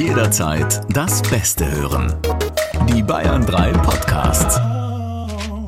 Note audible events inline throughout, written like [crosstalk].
Jederzeit das Beste hören. Die Bayern 3 Podcasts.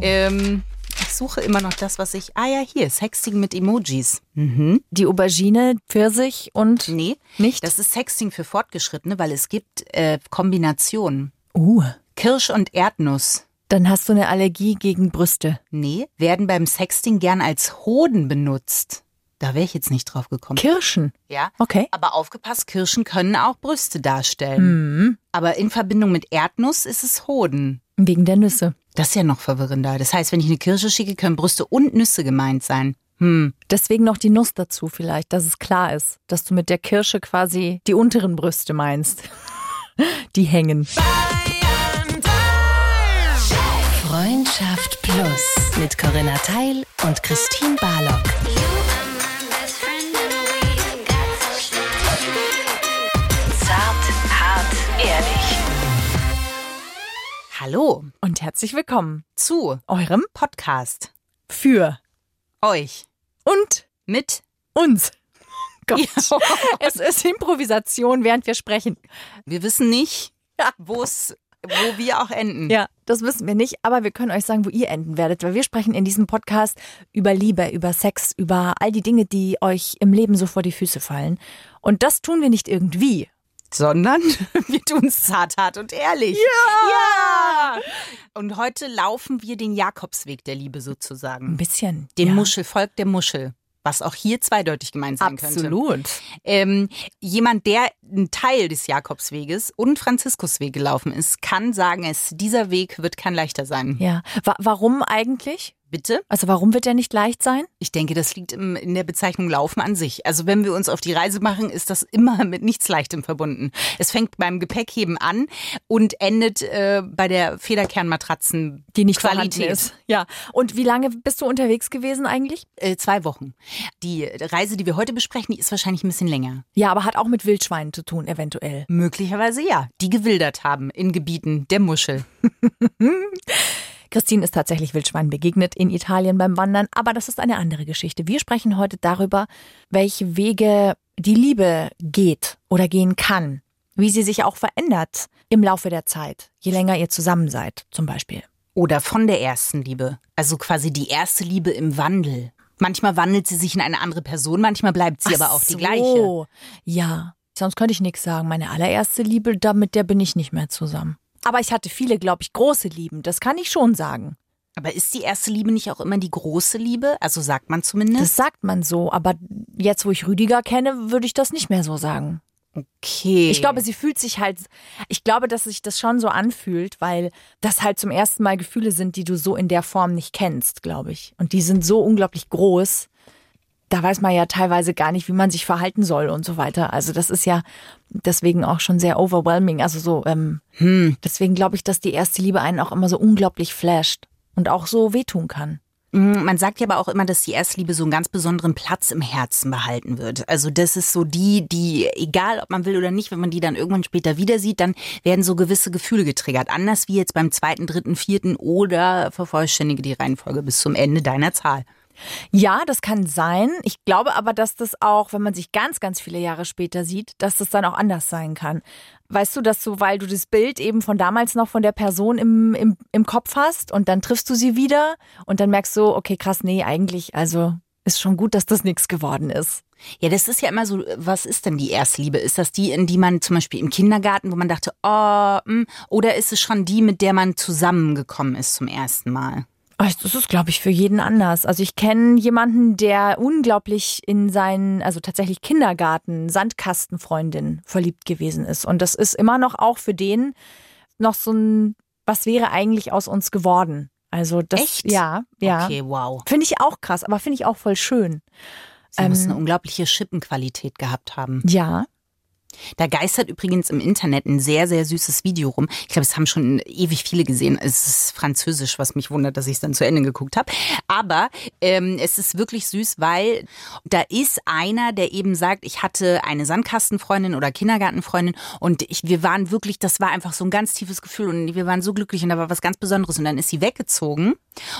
Ähm, ich suche immer noch das, was ich. Ah ja, hier, Sexting mit Emojis. Mhm. Die Aubergine, Pfirsich und. Nee, Nicht? Das ist Sexting für Fortgeschrittene, weil es gibt äh, Kombinationen. Uh, Kirsch und Erdnuss. dann hast du eine Allergie gegen Brüste. Nee, werden beim Sexting gern als Hoden benutzt. Da wäre ich jetzt nicht drauf gekommen. Kirschen. ja. Okay. Aber aufgepasst, Kirschen können auch Brüste darstellen. Hm. Aber in Verbindung mit Erdnuss ist es Hoden. Wegen der Nüsse. Das ist ja noch verwirrender. Das heißt, wenn ich eine Kirsche schicke, können Brüste und Nüsse gemeint sein. Hm. Deswegen noch die Nuss dazu vielleicht, dass es klar ist, dass du mit der Kirsche quasi die unteren Brüste meinst. [laughs] Die hängen. Freundschaft Plus mit Corinna Teil und Christine Barlock. Hallo Und herzlich willkommen zu eurem Podcast. für Euch und mit uns. [laughs] Gott. Ja. Es ist Improvisation, während wir sprechen. Wir wissen nicht, wo es, wo wir auch enden. Ja, das wissen wir nicht, aber wir können euch sagen, wo ihr enden werdet, weil wir sprechen in diesem Podcast über Liebe, über Sex, über all die Dinge, die euch im Leben so vor die Füße fallen. Und das tun wir nicht irgendwie. Sondern [laughs] wir tun es zart, hart und ehrlich. Ja! Und heute laufen wir den Jakobsweg der Liebe Ein sozusagen. bisschen. Den ja. Muschel folgt der Muschel. Was auch hier zweideutig gemeint sein könnte. Absolut. Ähm, jemand, der ein Teil des Jakobsweges und Franziskusweg gelaufen ist, kann sagen, es, dieser Weg wird kein leichter sein. Ja. Wa warum eigentlich? Bitte? Also warum wird der nicht leicht sein? Ich denke, das liegt im, in der Bezeichnung Laufen an sich. Also wenn wir uns auf die Reise machen, ist das immer [laughs] mit nichts Leichtem verbunden. Es fängt beim Gepäckheben an und endet äh, bei der Federkernmatratzen Die nicht Qualität. ist. Ja. Und wie lange bist du unterwegs gewesen eigentlich? Äh, zwei Wochen. Die Reise, die wir heute besprechen, die ist wahrscheinlich ein bisschen länger. Ja, aber hat auch mit Wildschweinen zu tun, eventuell. Möglicherweise ja, die gewildert haben in Gebieten der Muschel. [laughs] Christine ist tatsächlich Wildschweinen begegnet in Italien beim Wandern, aber das ist eine andere Geschichte. Wir sprechen heute darüber, welche Wege die Liebe geht oder gehen kann, wie sie sich auch verändert im Laufe der Zeit, je länger ihr zusammen seid, zum Beispiel. Oder von der ersten Liebe. Also quasi die erste Liebe im Wandel. Manchmal wandelt sie sich in eine andere Person, manchmal bleibt sie aber auch die gleiche. so. Ja, sonst könnte ich nichts sagen. Meine allererste Liebe, da mit der bin ich nicht mehr zusammen. Aber ich hatte viele, glaube ich, große Lieben. Das kann ich schon sagen. Aber ist die erste Liebe nicht auch immer die große Liebe? Also sagt man zumindest. Das sagt man so. Aber jetzt, wo ich Rüdiger kenne, würde ich das nicht mehr so sagen. okay. Ich glaube, sie fühlt sich halt, ich glaube, dass sich das schon so anfühlt, weil das halt zum ersten Mal Gefühle sind, die du so in der Form nicht kennst, glaube ich. Und die sind so unglaublich groß. Da weiß man ja teilweise gar nicht, wie man sich verhalten soll und so weiter. Also das ist ja deswegen auch schon sehr overwhelming. Also so, ähm, deswegen glaube ich, dass die erste Liebe einen auch immer so unglaublich flasht und auch so wehtun kann. Mm, Man sagt ja aber auch immer, dass die Erstliebe so einen ganz besonderen Platz im Herzen behalten wird. Also das ist so die, die, egal ob man will oder nicht, wenn man die dann irgendwann später wieder sieht, dann werden so gewisse Gefühle getriggert. Anders wie jetzt beim zweiten, dritten, vierten oder vervollständige die Reihenfolge bis zum Ende deiner Zahl. Ja, das kann sein. Ich glaube aber, dass das auch, wenn man sich ganz, ganz viele Jahre später sieht, dass das dann auch anders sein kann. Weißt du, dass du, weil du das Bild eben von damals noch von der Person im, im, im Kopf hast und dann triffst du sie wieder und dann merkst du, okay, krass, nee, eigentlich, also ist schon gut, dass das nichts geworden ist. Ja, das ist ja immer so, was ist denn die Erstliebe? Ist das die, in die man zum Beispiel im Kindergarten, wo man dachte, oh, hm, oder ist es schon die, mit der man zusammengekommen ist zum ersten Mal? Ach, Das ist, glaube ich, für jeden anders. Also ich kenne jemanden, der unglaublich in seinen, also tatsächlich Kindergarten, Sandkastenfreundin verliebt gewesen ist. Und das ist immer noch auch für den noch so ein, was wäre eigentlich aus uns geworden? Also das, Echt? ja, ja. Okay, wow. Finde ich auch krass, aber finde ich auch voll schön. Sie muss Ähm, eine unglaubliche Schippenqualität gehabt haben. Ja. Da geistert übrigens im Internet ein sehr, sehr süßes Video rum. Ich glaube, es haben schon ewig viele gesehen. Es ist französisch, was mich wundert, dass ich es dann zu Ende geguckt habe. Aber ähm, es ist wirklich süß, weil da ist einer, der eben sagt, ich hatte eine Sandkastenfreundin oder Kindergartenfreundin und ich, wir waren wirklich, das war einfach so ein ganz tiefes Gefühl und wir waren so glücklich und da war was ganz Besonderes. Und dann ist sie weggezogen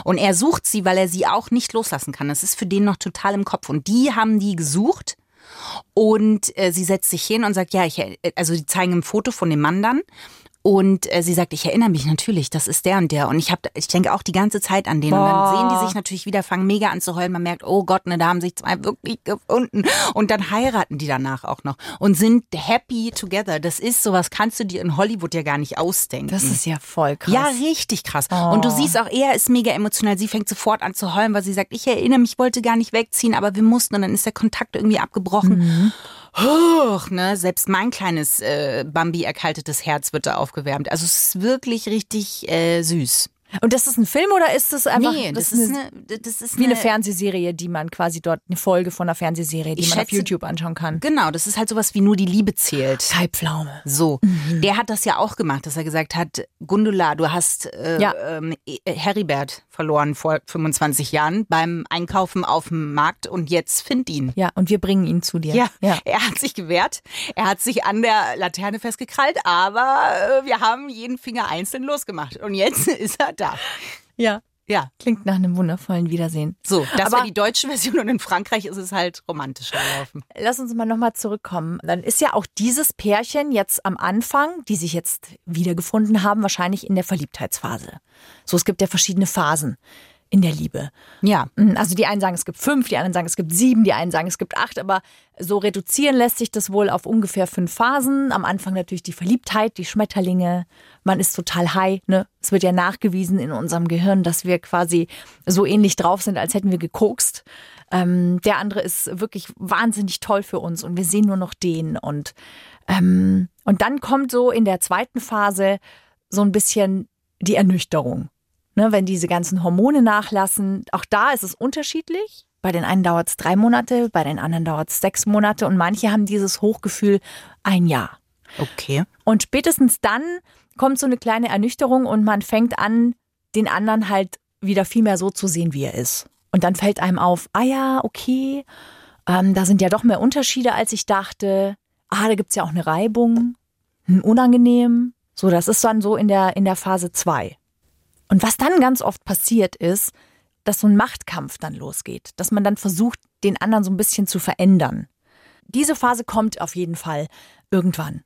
und er sucht sie, weil er sie auch nicht loslassen kann. Das ist für den noch total im Kopf. Und die haben die gesucht Und äh, sie setzt sich hin und sagt, ja, ich, äh, also die zeigen ein Foto von dem Mann dann. Und äh, sie sagt, ich erinnere mich natürlich, das ist der und der. Und ich habe, ich denke auch die ganze Zeit an den. Boah. Und dann sehen die sich natürlich wieder, fangen mega an zu heulen. Man merkt, oh Gott, ne, da haben sich zwei wirklich gefunden. Und dann heiraten die danach auch noch und sind happy together. Das ist sowas, kannst du dir in Hollywood ja gar nicht ausdenken. Das ist ja voll krass. Ja, richtig krass. Und du siehst auch, er ist mega emotional. Sie fängt sofort an zu heulen, weil sie sagt, ich erinnere mich, ich wollte gar nicht wegziehen, aber wir mussten. Und dann ist der Kontakt irgendwie abgebrochen. Huch, ne? Selbst mein kleines äh, Bambi erkaltetes Herz wird da aufgewärmt. Also es ist wirklich richtig äh, süß. Und das ist ein Film oder ist das einfach nee, das, ist eine, das ist wie eine Fernsehserie, die man quasi dort, eine Folge von einer Fernsehserie, die man auf schätze- YouTube anschauen kann? Genau, das ist halt sowas wie nur die Liebe zählt. Kai Pflaume. So, der hat das ja auch gemacht, dass er gesagt hat, Gundula, du hast äh, Ja. ähm, äh, Heribert verloren vor 25 Jahren beim Einkaufen auf dem Markt und jetzt find ihn. Ja, und wir bringen ihn zu dir. Ja, ja. er hat sich gewehrt, er hat sich an der Laterne festgekrallt, aber äh, wir haben jeden Finger einzeln losgemacht und jetzt [laughs] ist er da. ja. Ja, Klingt nach einem wundervollen Wiedersehen. so, das Aber- war die deutsche Version und in Frankreich ist es halt romantischer gelaufen. Lass uns mal nochmal zurückkommen. Dann ist ja auch dieses Pärchen jetzt am Anfang, die sich jetzt wiedergefunden haben, wahrscheinlich in der Verliebtheitsphase. So, es gibt ja verschiedene Phasen in der Liebe. Ja, Also die einen sagen, es gibt fünf, die anderen sagen, es gibt sieben, die einen sagen, es gibt acht, aber so reduzieren lässt sich das wohl auf ungefähr fünf Phasen. Am Anfang natürlich die Verliebtheit, die Schmetterlinge, man ist total high. Ne? Es wird ja nachgewiesen in unserem Gehirn, dass wir quasi so ähnlich drauf sind, als hätten wir gekokst. Ähm, der andere ist wirklich wahnsinnig toll für uns und wir sehen nur noch den. Und, ähm, und dann kommt so in der zweiten Phase so ein bisschen die Ernüchterung. Ne, wenn diese ganzen Hormone nachlassen, auch da ist es unterschiedlich. Bei den einen dauert es drei Monate, bei den anderen dauert es sechs Monate und manche haben dieses Hochgefühl ein Jahr. okay. Und spätestens dann kommt so eine kleine Ernüchterung und man fängt an, den anderen halt wieder viel mehr so zu sehen, wie er ist. Und dann fällt einem auf, ah ja, okay, ähm, da sind ja doch mehr Unterschiede, als ich dachte. Ah, da gibt's ja auch eine Reibung, ein Unangenehm. So, das ist dann so in der, in der Phase zwei. Und was dann ganz oft passiert ist, dass so ein Machtkampf dann losgeht, dass man dann versucht, den anderen so ein bisschen zu verändern. Diese Phase kommt auf jeden Fall irgendwann.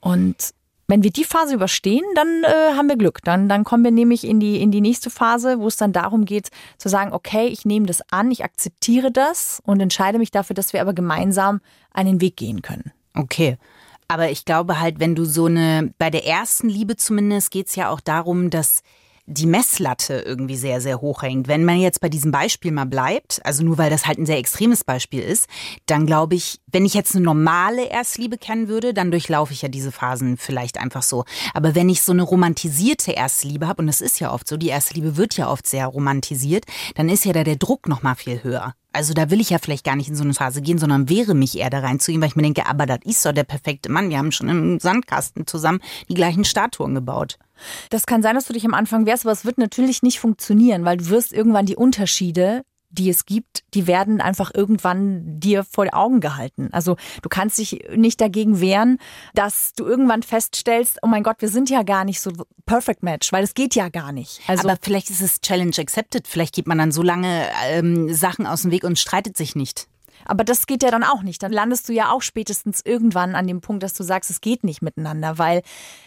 Und wenn wir die Phase überstehen, dann äh, haben wir Glück. Dann, dann kommen wir nämlich in die, in die nächste Phase, wo es dann darum geht, zu sagen, okay, ich nehme das an, ich akzeptiere das und entscheide mich dafür, dass wir aber gemeinsam einen Weg gehen können. Okay. Aber ich glaube halt, wenn du so eine, bei der ersten Liebe zumindest geht's ja auch darum, dass die Messlatte irgendwie sehr, sehr hoch hängt. Wenn man jetzt bei diesem Beispiel mal bleibt, also nur weil das halt ein sehr extremes Beispiel ist, dann glaube ich, wenn ich jetzt eine normale Erstliebe kennen würde, dann durchlaufe ich ja diese Phasen vielleicht einfach so. Aber wenn ich so eine romantisierte Erstliebe habe, und das ist ja oft so, die Erstliebe wird ja oft sehr romantisiert, dann ist ja da der Druck noch mal viel höher. Also da will ich ja vielleicht gar nicht in so eine Phase gehen, sondern wehre mich eher da reinzugehen, weil ich mir denke, aber das ist doch der perfekte Mann. Wir haben schon im Sandkasten zusammen die gleichen Statuen gebaut. Das kann sein, dass du dich am Anfang wehrst, aber es wird natürlich nicht funktionieren, weil du wirst irgendwann die Unterschiede, die es gibt, die werden einfach irgendwann dir vor Augen gehalten. Also du kannst dich nicht dagegen wehren, dass du irgendwann feststellst, oh mein Gott, wir sind ja gar nicht so Perfect Match, weil es geht ja gar nicht. Also aber vielleicht ist es Challenge accepted. Vielleicht geht man dann so lange ähm, Sachen aus dem Weg und streitet sich nicht. Aber das geht ja dann auch nicht. Dann landest du ja auch spätestens irgendwann an dem Punkt, dass du sagst, es geht nicht miteinander. Weil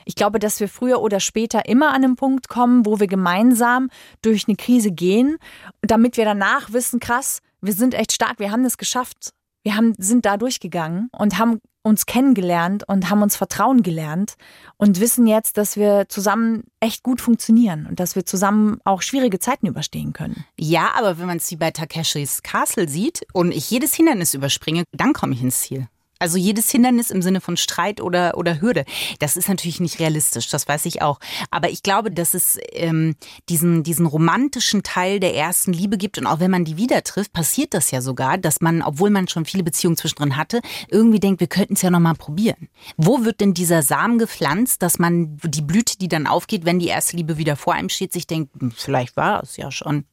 ich glaube, dass wir früher oder später immer an einen Punkt kommen, wo wir gemeinsam durch eine Krise gehen, damit wir danach wissen, krass, wir sind echt stark, wir haben das geschafft. Wir haben, sind da durchgegangen und haben uns kennengelernt und haben uns Vertrauen gelernt und wissen jetzt, dass wir zusammen echt gut funktionieren und dass wir zusammen auch schwierige Zeiten überstehen können. Ja, aber wenn man es wie bei Takeshis Castle sieht und ich jedes Hindernis überspringe, dann komme ich ins Ziel. Also jedes Hindernis im Sinne von Streit oder, oder Hürde. Das ist natürlich nicht realistisch, das weiß ich auch. Aber ich glaube, dass es ähm, diesen, diesen romantischen Teil der ersten Liebe gibt. Und auch wenn man die wieder trifft, passiert das ja sogar, dass man, obwohl man schon viele Beziehungen zwischendrin hatte, irgendwie denkt, wir könnten es ja nochmal probieren. Wo wird denn dieser Samen gepflanzt, dass man die Blüte, die dann aufgeht, wenn die erste Liebe wieder vor einem steht, sich denkt, hm, vielleicht war es ja schon.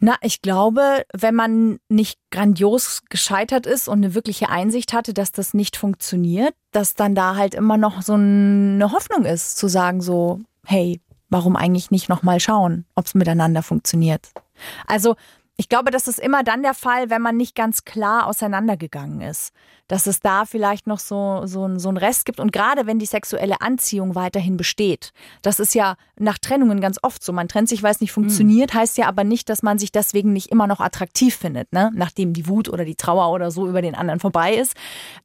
Na, ich glaube, wenn man nicht grandios gescheitert ist und eine wirkliche Einsicht hatte, dass das nicht funktioniert, dass dann da halt immer noch so eine Hoffnung ist, zu sagen so, hey, warum eigentlich nicht nochmal schauen, ob es miteinander funktioniert. Also Ich glaube, das ist immer dann der Fall, wenn man nicht ganz klar auseinandergegangen ist. Dass es da vielleicht noch so, so, so einen Rest gibt. Und gerade wenn die sexuelle Anziehung weiterhin besteht. Das ist ja nach Trennungen ganz oft so. Man trennt sich, weil es nicht funktioniert, mhm. heißt ja aber nicht, dass man sich deswegen nicht immer noch attraktiv findet, ne? nachdem die Wut oder die Trauer oder so über den anderen vorbei ist.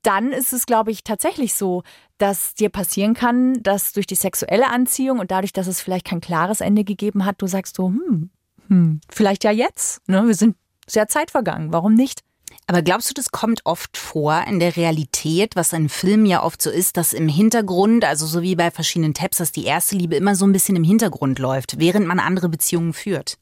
Dann ist es, glaube ich, tatsächlich so, dass dir passieren kann, dass durch die sexuelle Anziehung und dadurch, dass es vielleicht kein klares Ende gegeben hat, du sagst so, hm, hm, vielleicht ja jetzt. Ne? Wir sind sehr Zeit vergangen. Warum nicht? Aber glaubst du, das kommt oft vor in der Realität, was in Filmen ja oft so ist, dass im Hintergrund, also so wie bei verschiedenen Tabs, dass die erste Liebe immer so ein bisschen im Hintergrund läuft, während man andere Beziehungen führt?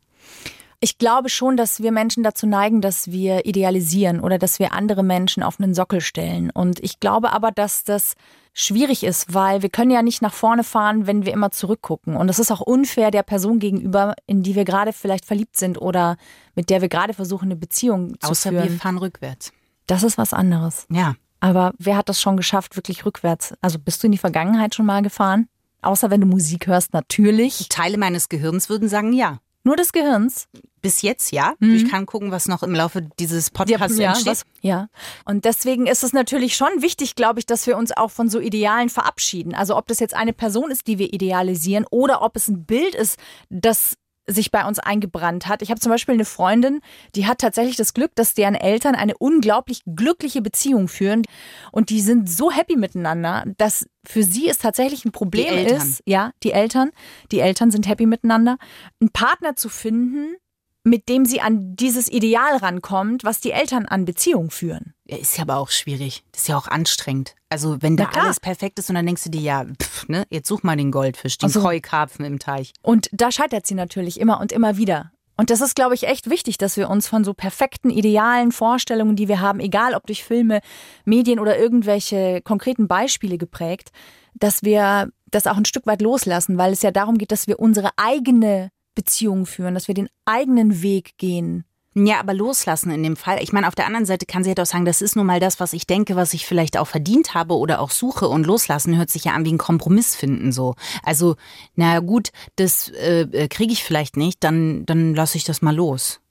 Ich glaube schon, dass wir Menschen dazu neigen, dass wir idealisieren oder dass wir andere Menschen auf einen Sockel stellen. Und ich glaube aber, dass das schwierig ist, weil wir können ja nicht nach vorne fahren, wenn wir immer zurückgucken. Und das ist auch unfair der Person gegenüber, in die wir gerade vielleicht verliebt sind oder mit der wir gerade versuchen, eine Beziehung zu Außer führen. wir fahren rückwärts. Das ist was anderes. Ja. Aber wer hat das schon geschafft, wirklich rückwärts? Also bist du in die Vergangenheit schon mal gefahren? Außer wenn du Musik hörst, natürlich. Teile meines Gehirns würden sagen ja. Nur des Gehirns? Bis jetzt ja. Mhm. Ich kann gucken, was noch im Laufe dieses Podcasts ja, entsteht. Was, ja. Und deswegen ist es natürlich schon wichtig, glaube ich, dass wir uns auch von so Idealen verabschieden. Also ob das jetzt eine Person ist, die wir idealisieren, oder ob es ein Bild ist, das sich bei uns eingebrannt hat. Ich habe zum Beispiel eine Freundin, die hat tatsächlich das Glück, dass deren Eltern eine unglaublich glückliche Beziehung führen. Und die sind so happy miteinander, dass für sie es tatsächlich ein Problem ist, ja, die Eltern, die Eltern sind happy miteinander, einen Partner zu finden, mit dem sie an dieses Ideal rankommt, was die Eltern an Beziehungen führen. Ja, ist ja aber auch schwierig. Das ist ja auch anstrengend. Also wenn da alles perfekt ist und dann denkst du dir, ja, pff, ne, jetzt such mal den Goldfisch, den also, Koi-Karpfen im Teich. Und da scheitert sie natürlich immer und immer wieder. Und das ist, glaube ich, echt wichtig, dass wir uns von so perfekten, idealen Vorstellungen, die wir haben, egal ob durch Filme, Medien oder irgendwelche konkreten Beispiele geprägt, dass wir das auch ein Stück weit loslassen, weil es ja darum geht, dass wir unsere eigene Beziehung führen, dass wir den eigenen Weg gehen. Ja, aber loslassen in dem Fall. Ich meine, auf der anderen Seite kann sie halt auch sagen, das ist nun mal das, was ich denke, was ich vielleicht auch verdient habe oder auch suche. Und loslassen hört sich ja an wie ein Kompromiss finden so. Also, na gut, das äh, äh kriege ich vielleicht nicht, dann, dann lasse ich das mal los.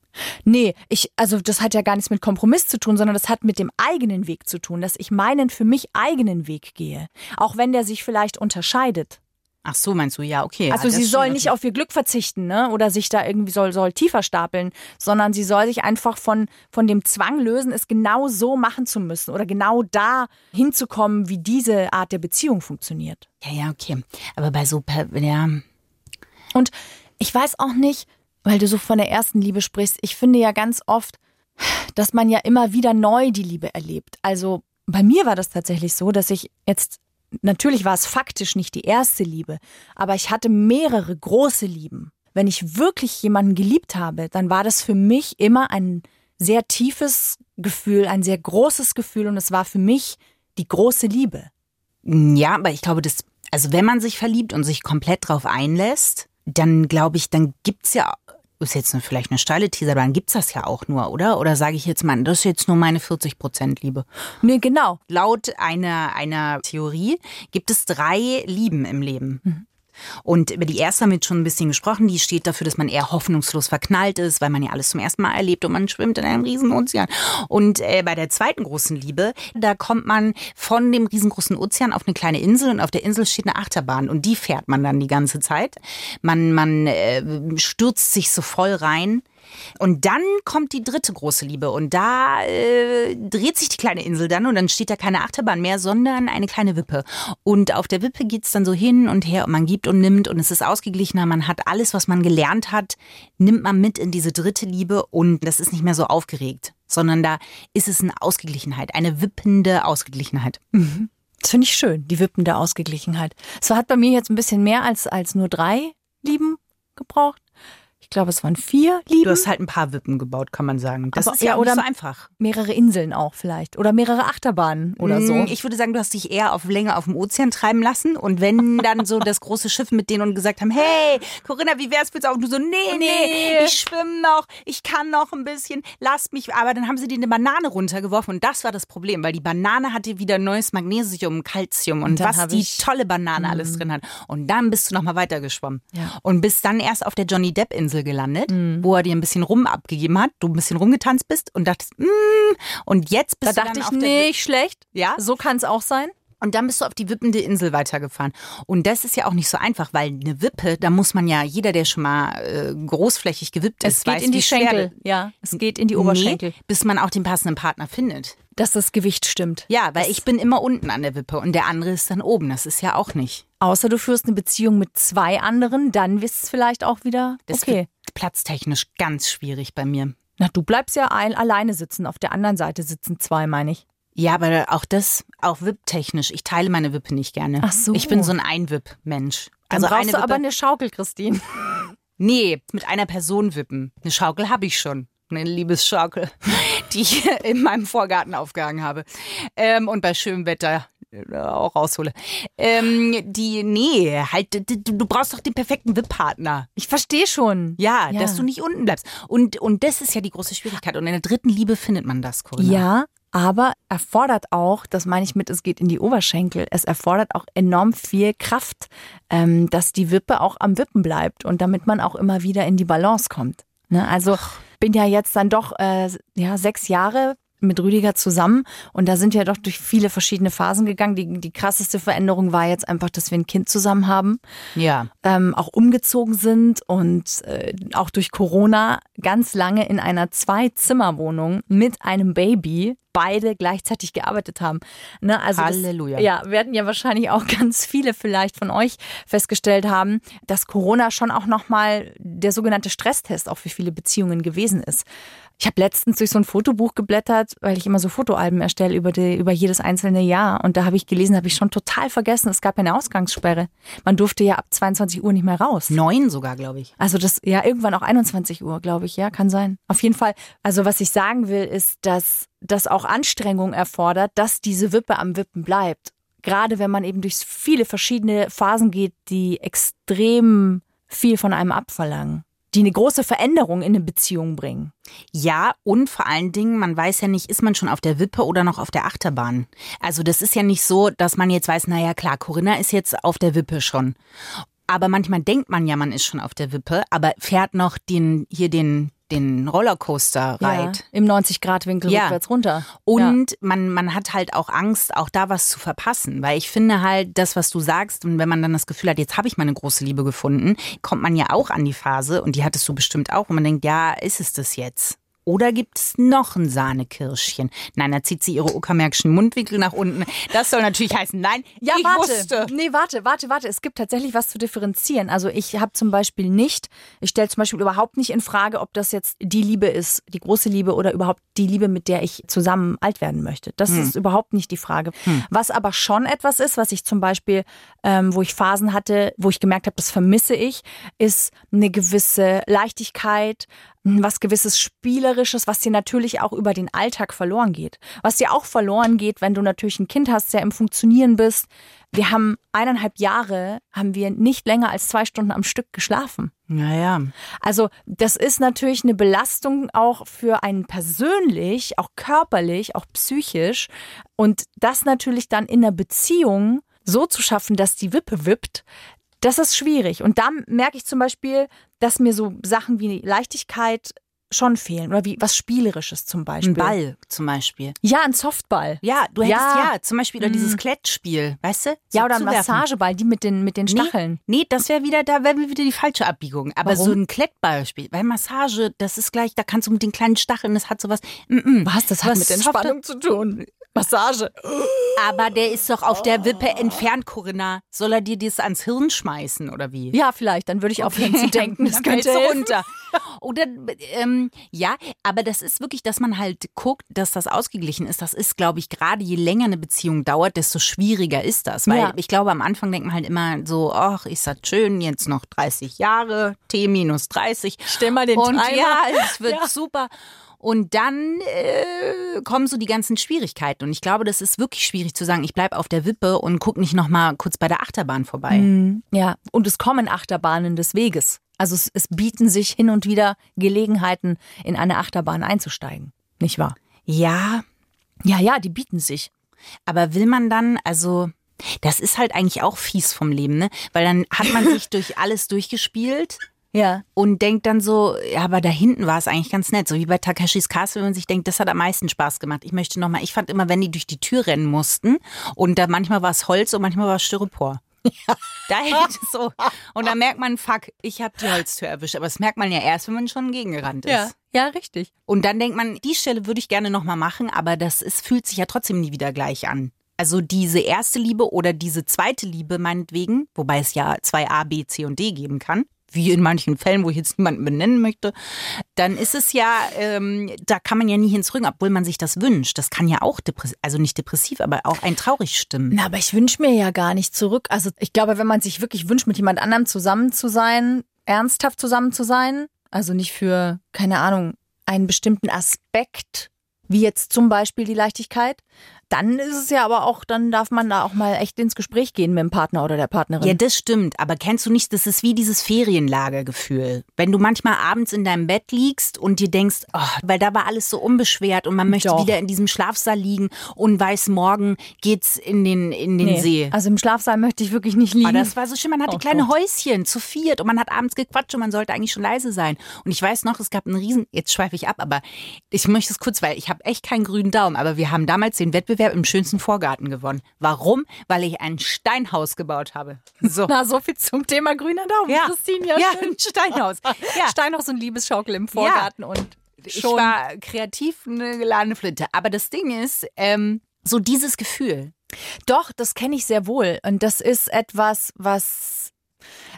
Nee, ich, also das hat ja gar nichts mit Kompromiss zu tun, sondern das hat mit dem eigenen Weg zu tun, dass ich meinen für mich eigenen Weg gehe. Auch wenn der sich vielleicht unterscheidet. Ach so, meinst du, ja, okay. Also sie soll nicht auf ihr Glück verzichten, ne? Oder sich da irgendwie soll, soll tiefer stapeln, sondern sie soll sich einfach von, von dem Zwang lösen, es genau so machen zu müssen oder genau da hinzukommen, wie diese Art der Beziehung funktioniert. Ja, ja, okay. Aber bei so, ja. Und ich weiß auch nicht, weil du so von der ersten Liebe sprichst, ich finde ja ganz oft, dass man ja immer wieder neu die Liebe erlebt. Also bei mir war das tatsächlich so, dass ich jetzt Natürlich war es faktisch nicht die erste Liebe, aber ich hatte mehrere große Lieben. Wenn ich wirklich jemanden geliebt habe, dann war das für mich immer ein sehr tiefes Gefühl, ein sehr großes Gefühl und es war für mich die große Liebe. Ja, aber ich glaube, das, also wenn man sich verliebt und sich komplett drauf einlässt, dann glaube ich, dann gibt's ja ist jetzt vielleicht eine steile These, aber dann gibt's das ja auch nur, oder? Oder sage ich jetzt mal, das ist jetzt nur meine 40 Prozent Liebe? Nee, genau. Laut einer, einer Theorie gibt es drei Lieben im Leben. Mhm. Und über die erste haben wir jetzt schon ein bisschen gesprochen. Die steht dafür, dass man eher hoffnungslos verknallt ist, weil man ja alles zum ersten Mal erlebt und man schwimmt in einem riesen Ozean. Und äh, bei der zweiten großen Liebe, da kommt man von dem riesengroßen Ozean auf eine kleine Insel und auf der Insel steht eine Achterbahn und die fährt man dann die ganze Zeit. Man, man äh, stürzt sich so voll rein und dann kommt die dritte große Liebe und da äh, dreht sich die kleine Insel dann und dann steht da keine Achterbahn mehr, sondern eine kleine Wippe. Und auf der Wippe geht's dann so hin und her und man gibt und nimmt und es ist ausgeglichener. Man hat alles, was man gelernt hat, nimmt man mit in diese dritte Liebe und das ist nicht mehr so aufgeregt, sondern da ist es eine Ausgeglichenheit, eine wippende Ausgeglichenheit. Mhm. Das finde ich schön, die wippende Ausgeglichenheit. Es hat bei mir jetzt ein bisschen mehr als, als nur drei Lieben gebraucht ich glaube, es waren vier Lieben. Du hast halt ein paar Wippen gebaut, kann man sagen. Das Aber, ist ja, ja oder so einfach. Mehrere Inseln auch vielleicht. Oder mehrere Achterbahnen oder so. Mm, ich würde sagen, du hast dich eher auf länger auf dem Ozean treiben lassen. Und wenn [laughs] dann so das große Schiff mit denen und gesagt haben, hey, Corinna, wie wär's bitte auch? Und du so, nee, nee, nee, ich schwimme noch, ich kann noch ein bisschen, lasst mich. Aber dann haben sie dir eine Banane runtergeworfen und das war das Problem, weil die Banane hatte wieder neues Magnesium, Calcium und, und was die tolle Banane alles mm. drin hat. Und dann bist du nochmal weitergeschwommen. Ja. Und bist dann erst auf der Johnny Depp Insel Insel gelandet, Mhm. wo er dir ein bisschen rum abgegeben hat, du ein bisschen rumgetanzt bist und dachtest, mm, und jetzt Da bist du dachte dann ich, nicht schlecht. Ja? So kann es auch sein. Und dann bist du auf die wippende Insel weitergefahren. Und das ist ja auch nicht so einfach, weil eine Wippe, da muss man ja, jeder, der schon mal äh, großflächig gewippt ist, Es geht weiß, in die Schenkel. das- Ja, es geht in die Oberschenkel. Nee, bis man auch den passenden Partner findet. Dass das Gewicht stimmt. Ja, weil ich bin immer unten an der Wippe und der andere ist dann oben. Das ist ja auch nicht. Außer du führst eine Beziehung mit zwei anderen, dann ist es vielleicht auch wieder Das okay. wird platztechnisch ganz schwierig bei mir. Na, du bleibst ja ein, alleine sitzen. Auf der anderen Seite sitzen zwei, meine ich. Ja, aber auch das, auch WIP-technisch. Ich teile meine Wippe nicht gerne. Ach so. Ich bin so ein Ein-Wip-Mensch. Dann Also brauchst eine du aber eine Schaukel, Christine. [laughs] nee, mit einer Person wippen. Eine Schaukel habe ich schon. Eine Liebesschaukel, [laughs] die ich in meinem Vorgarten aufgehangen habe. Ähm, und bei schönem Wetter äh, auch raushole. Ähm, die, nee, halt, du, brauchst doch den perfekten WIP-Partner. Ich verstehe schon. Ja, Ja. dass du nicht unten bleibst. Und, und das ist ja die große Schwierigkeit. Und in der dritten Liebe findet man das, Corinna. Ja, aber erfordert auch, das meine ich mit, es geht in die Oberschenkel, es erfordert auch enorm viel Kraft, ähm, dass die Wippe auch am Wippen bleibt und damit man auch immer wieder in die Balance kommt. Ne? Also bin ja jetzt dann doch äh, ja, sechs Jahre mit Rüdiger zusammen und da sind wir doch durch viele verschiedene Phasen gegangen. Die, die krasseste Veränderung war jetzt einfach, dass wir ein Kind zusammen haben Ja. ähm, auch umgezogen sind und äh, auch durch Corona ganz lange in einer Zwei-Zimmer-Wohnung mit einem Baby beide gleichzeitig gearbeitet haben. Ne, also Halleluja. Das, ja, werden ja wahrscheinlich auch [laughs] ganz viele vielleicht von euch festgestellt haben, dass Corona schon auch nochmal der sogenannte Stresstest auch für viele Beziehungen gewesen ist. Ich habe letztens durch so ein Fotobuch geblättert, weil ich immer so Fotoalben erstelle über, die, über jedes einzelne Jahr. Und da habe ich gelesen, habe ich schon total vergessen, es gab ja eine Ausgangssperre. Man durfte ja ab 22 Uhr nicht mehr raus. Neun sogar, glaube ich. Also das, ja, irgendwann auch 21 Uhr, glaube ich, ja, kann sein. Auf jeden Fall. Also was ich sagen will, ist, dass das auch Anstrengung erfordert, dass diese Wippe am Wippen bleibt. Gerade wenn man eben durch viele verschiedene Phasen geht, die extrem viel von einem abverlangen. Die eine große Veränderung in eine Beziehung bringen. Ja, und vor allen Dingen, man weiß ja nicht, ist man schon auf der Wippe oder noch auf der Achterbahn. Also das ist ja nicht so, dass man jetzt weiß, naja klar, Corinna ist jetzt auf der Wippe schon. Aber manchmal denkt man ja, man ist schon auf der Wippe, aber fährt noch den, hier den, den Rollercoaster reit. Im 90-Grad-Winkel Ja. rückwärts runter. Und man, man hat halt auch Angst, auch da was zu verpassen. Weil ich finde halt, das, was du sagst, und wenn man dann das Gefühl hat, jetzt habe ich meine große Liebe gefunden, kommt man ja auch an die Phase, und die hattest du bestimmt auch, wo man denkt, ja, ist es das jetzt? Oder gibt es noch ein Sahnekirschchen? Nein, da zieht sie ihre uckermärkischen Mundwinkel nach unten. Das soll natürlich heißen, nein, Ja, ich warte. wusste. Nee, warte, warte, warte. Es gibt tatsächlich was zu differenzieren. Also ich habe zum Beispiel nicht, ich stelle zum Beispiel überhaupt nicht in Frage, ob das jetzt die Liebe ist, die große Liebe oder überhaupt die Liebe, mit der ich zusammen alt werden möchte. Das ist überhaupt nicht die Frage. Was aber schon etwas ist, was ich zum Beispiel, ähm, wo ich Phasen hatte, wo ich gemerkt habe, das vermisse ich, ist eine gewisse Leichtigkeit, was gewisses Spielerisches, was dir natürlich auch über den Alltag verloren geht. Was dir auch verloren geht, wenn du natürlich ein Kind hast, der im Funktionieren bist. Wir haben eineinhalb Jahre, haben wir nicht länger als zwei Stunden am Stück geschlafen. Naja. Also das ist natürlich eine Belastung auch für einen persönlich, auch körperlich, auch psychisch. Und das natürlich dann in einer Beziehung so zu schaffen, dass die Wippe wippt, das ist schwierig. Und da merke ich zum Beispiel, dass mir so Sachen wie Leichtigkeit schon fehlen. Oder wie was Spielerisches zum Beispiel. Ein Ball zum Beispiel. Ja, ein Softball. Ja, du hättest Ja. ja, zum Beispiel oder dieses Klettspiel, weißt du? So Ja, oder ein zuwerfen. Massageball, die mit den, mit den Stacheln. Nee, nee das wäre wieder, da wäre wieder die falsche Abbiegung. Aber Warum? so ein Klettballspiel, weil Massage, das ist gleich, da kannst du mit den kleinen Stacheln, das hat sowas. Mm -mm. Was? Das hat Was mit Entspannung zu tun. Massage. Aber der ist doch auf der Wippe entfernt, Corinna. Soll er dir das ans Hirn schmeißen oder wie? Ja, vielleicht. Dann würde ich aufhören zu denken. [laughs] Das könnte runter. Oder ähm, ja, aber das ist wirklich, dass man halt guckt, dass das ausgeglichen ist. Das ist, glaube ich, gerade je länger eine Beziehung dauert, desto schwieriger ist das. Weil Ja. ich glaube, am Anfang denkt man halt immer so, ach, ist das schön, jetzt noch 30 Jahre, T minus 30. Stell mal den Und Timer. ja, es wird [laughs] Ja. super. Und dann äh, kommen so die ganzen Schwierigkeiten. Und ich glaube, das ist wirklich schwierig zu sagen, ich bleibe auf der Wippe und guck nicht noch mal kurz bei der Achterbahn vorbei. Mhm. Ja, und es kommen Achterbahnen des Weges. Also es, es bieten sich hin und wieder Gelegenheiten, in eine Achterbahn einzusteigen. Nicht wahr? Ja, Ja, ja, die bieten sich. Aber will man dann, also, das ist halt eigentlich auch fies vom Leben, ne? Weil dann hat man sich [laughs] durch alles durchgespielt Ja. und denkt dann so, ja, aber da hinten war es eigentlich ganz nett. So wie bei Takashis Castle, wenn man sich denkt, das hat am meisten Spaß gemacht. Ich möchte nochmal, ich fand immer, wenn die durch die Tür rennen mussten und da manchmal war es Holz und manchmal war es Styropor. Da hätte ich so. Und dann merkt man, fuck, ich habe die Holztür erwischt. Aber das merkt man ja erst, wenn man schon gegengerannt ist. Ja. Ja, richtig. Und dann denkt man, die Stelle würde ich gerne nochmal machen, aber das ist, fühlt sich ja trotzdem nie wieder gleich an. Also diese erste Liebe oder diese zweite Liebe meinetwegen, wobei es ja zwei A, B, C und D geben kann, wie in manchen Fällen, wo ich jetzt niemanden benennen möchte, dann ist es ja, ähm, da kann man ja nie hin zurück, obwohl man sich das wünscht. Das kann ja auch depressiv, also nicht depressiv, aber auch ein traurig stimmen. Na, aber ich wünsche mir ja gar nicht zurück. Also ich glaube, wenn man sich wirklich wünscht, mit jemand anderem zusammen zu sein, ernsthaft zusammen zu sein, also nicht für, keine Ahnung, einen bestimmten Aspekt, wie jetzt zum Beispiel die Leichtigkeit, dann ist es ja aber auch, dann darf man da auch mal echt ins Gespräch gehen mit dem Partner oder der Partnerin. Ja, das stimmt. Aber kennst du nicht, das ist wie dieses Ferienlagergefühl. Wenn du manchmal abends in deinem Bett liegst und dir denkst, oh, weil da war alles so unbeschwert und man möchte Doch. wieder in diesem Schlafsaal liegen und weiß, morgen geht's in den, in den nee. See. Also im Schlafsaal möchte ich wirklich nicht liegen. Aber das war so schön. Man hatte Oh kleine Gott. Häuschen zu viert und man hat abends gequatscht und man sollte eigentlich schon leise sein. Und ich weiß noch, es gab einen riesen, jetzt schweife ich ab, aber ich möchte es kurz, weil ich habe echt keinen grünen Daumen, aber wir haben damals den Wettbewerb im schönsten Vorgarten gewonnen. Warum? Weil ich ein Steinhaus gebaut habe. So. [laughs] Na, so viel zum Thema grüner Daumen, Ja. Christine. Ja, Ja, schön. ein Steinhaus. [laughs] Ja. Steinhaus und Liebesschaukel im Vorgarten und Ich schon. war kreativ eine geladene Flinte. Aber das Ding ist, ähm, so dieses Gefühl. Doch, das kenne ich sehr wohl. Und das ist etwas, was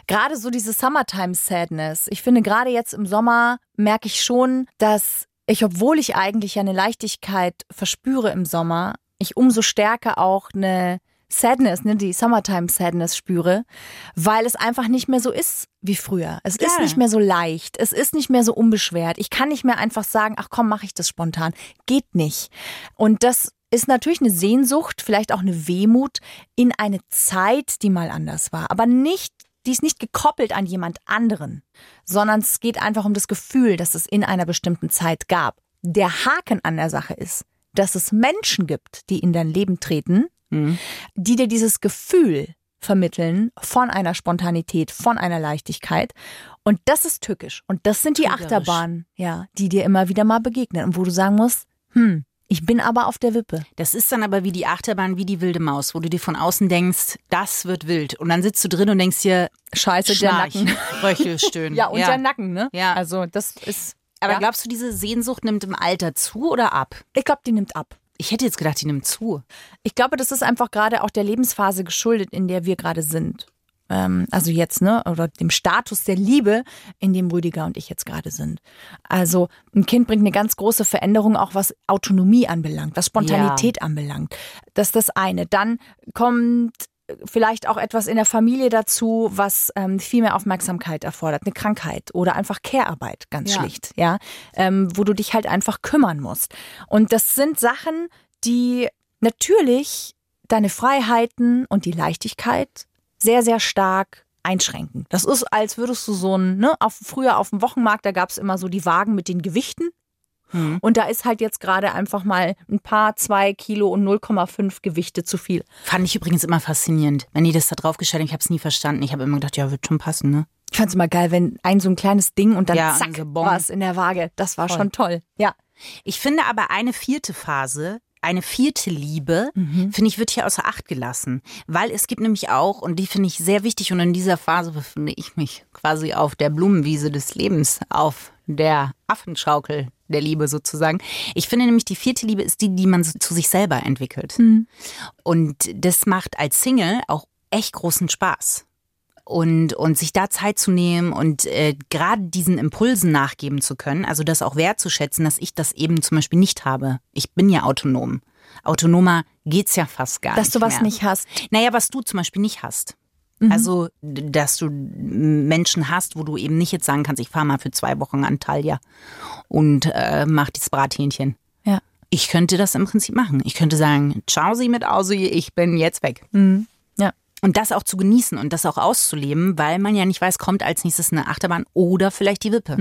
gerade so diese Summertime Sadness. Ich finde, gerade jetzt im Sommer merke ich schon, dass ich, obwohl ich eigentlich ja eine Leichtigkeit verspüre im Sommer, ich umso stärker auch eine Sadness, ne, die Summertime Sadness spüre, weil es einfach nicht mehr so ist wie früher. Es ist Ja. nicht mehr so leicht, es ist nicht mehr so unbeschwert. Ich kann nicht mehr einfach sagen, ach komm, mache ich das spontan. Geht nicht. Und das ist natürlich eine Sehnsucht, vielleicht auch eine Wehmut in eine Zeit, die mal anders war, aber nicht die ist nicht gekoppelt an jemand anderen, sondern es geht einfach um das Gefühl, dass es in einer bestimmten Zeit gab. Der Haken an der Sache ist, dass es Menschen gibt, die in dein Leben treten, die dir dieses Gefühl vermitteln von einer Spontanität, von einer Leichtigkeit. Und das ist tückisch. Und das sind die Trügerisch. Achterbahnen, ja, die dir immer wieder mal begegnen. Und wo du sagen musst, hm, ich bin aber auf der Wippe. Das ist dann aber wie die Achterbahn, wie die wilde Maus, wo du dir von außen denkst, das wird wild. Und dann sitzt du drin und denkst dir, Scheiße, Schnarch, der Nacken. Röchelstöhnen. [laughs] Ja, und der Nacken, ne? Ja. Also das ist. Aber ja. glaubst du, diese Sehnsucht nimmt im Alter zu oder ab? ich glaube, die nimmt ab. Ich hätte jetzt gedacht, die nimmt zu. Ich glaube, das ist einfach gerade auch der Lebensphase geschuldet, in der wir gerade sind. Ähm, also jetzt, ne? Oder dem Status der Liebe, in dem Rüdiger und ich jetzt gerade sind. Also ein Kind bringt eine ganz große Veränderung, auch was Autonomie anbelangt, was Spontanität anbelangt. Das ist das eine. Dann kommt vielleicht auch etwas in der Familie dazu, was ähm, viel mehr Aufmerksamkeit erfordert, eine Krankheit oder einfach Care-Arbeit, ganz Ja. schlicht, ja, ähm, wo du dich halt einfach kümmern musst. Und das sind Sachen, die natürlich deine Freiheiten und die Leichtigkeit sehr, sehr stark einschränken. Das ist, als würdest du so ein, ne, auf, früher auf dem Wochenmarkt, da gab es immer so die Wagen mit den Gewichten. Und da ist halt jetzt gerade einfach mal ein paar, zwei Kilo und 0,5 Gewichte zu viel. Fand ich übrigens immer faszinierend. Wenn die das da draufgestellt haben, ich habe es nie verstanden. Ich habe immer gedacht, ja, wird schon passen, ne? Ich fand's immer geil, wenn ein so ein kleines Ding und dann Ja, zack, so es in der Waage. Das war Voll. schon toll. Ja. Ich finde aber eine vierte Phase, eine vierte Liebe, finde ich, wird hier außer Acht gelassen. Weil es gibt nämlich auch, und die finde ich sehr wichtig, und in dieser Phase befinde ich mich quasi auf der Blumenwiese des Lebens, auf der Affenschaukel der Liebe sozusagen. Ich finde nämlich, die vierte Liebe ist die, die man zu sich selber entwickelt. Und das macht als Single auch echt großen Spaß. Und, und sich da Zeit zu nehmen und äh, gerade diesen Impulsen nachgeben zu können, also das auch wertzuschätzen, dass ich das eben zum Beispiel nicht habe. Ich bin ja autonom. Autonomer geht's ja fast gar Dass nicht du was mehr. nicht hast. Naja, was du zum Beispiel nicht hast. Also, d- dass du Menschen hast, wo du eben nicht jetzt sagen kannst, ich fahre mal für zwei Wochen an Antalya und äh, mach das Brathähnchen. Ja. Ich könnte das im Prinzip machen. Ich könnte sagen, ciao sie mit Ausi, ich bin jetzt weg. Ja. Und das auch zu genießen und das auch auszuleben, weil man ja nicht weiß, kommt als nächstes eine Achterbahn oder vielleicht die Wippe.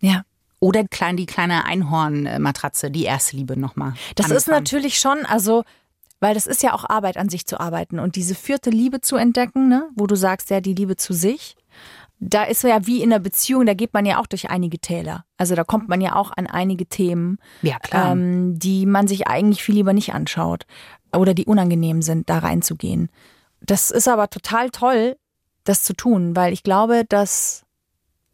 Ja. Oder klein, die kleine Einhornmatratze, die erste Liebe nochmal. Das ist anfangen. natürlich schon, also, weil das ist ja auch Arbeit an sich zu arbeiten und diese vierte Liebe zu entdecken, ne, wo du sagst, ja, die Liebe zu sich. da ist ja wie in einer Beziehung, da geht man ja auch durch einige Täler. Also da kommt man ja auch an einige Themen, Ja, klar. ähm, die man sich eigentlich viel lieber nicht anschaut oder die unangenehm sind, da reinzugehen. Das ist aber total toll, das zu tun, weil ich glaube, dass,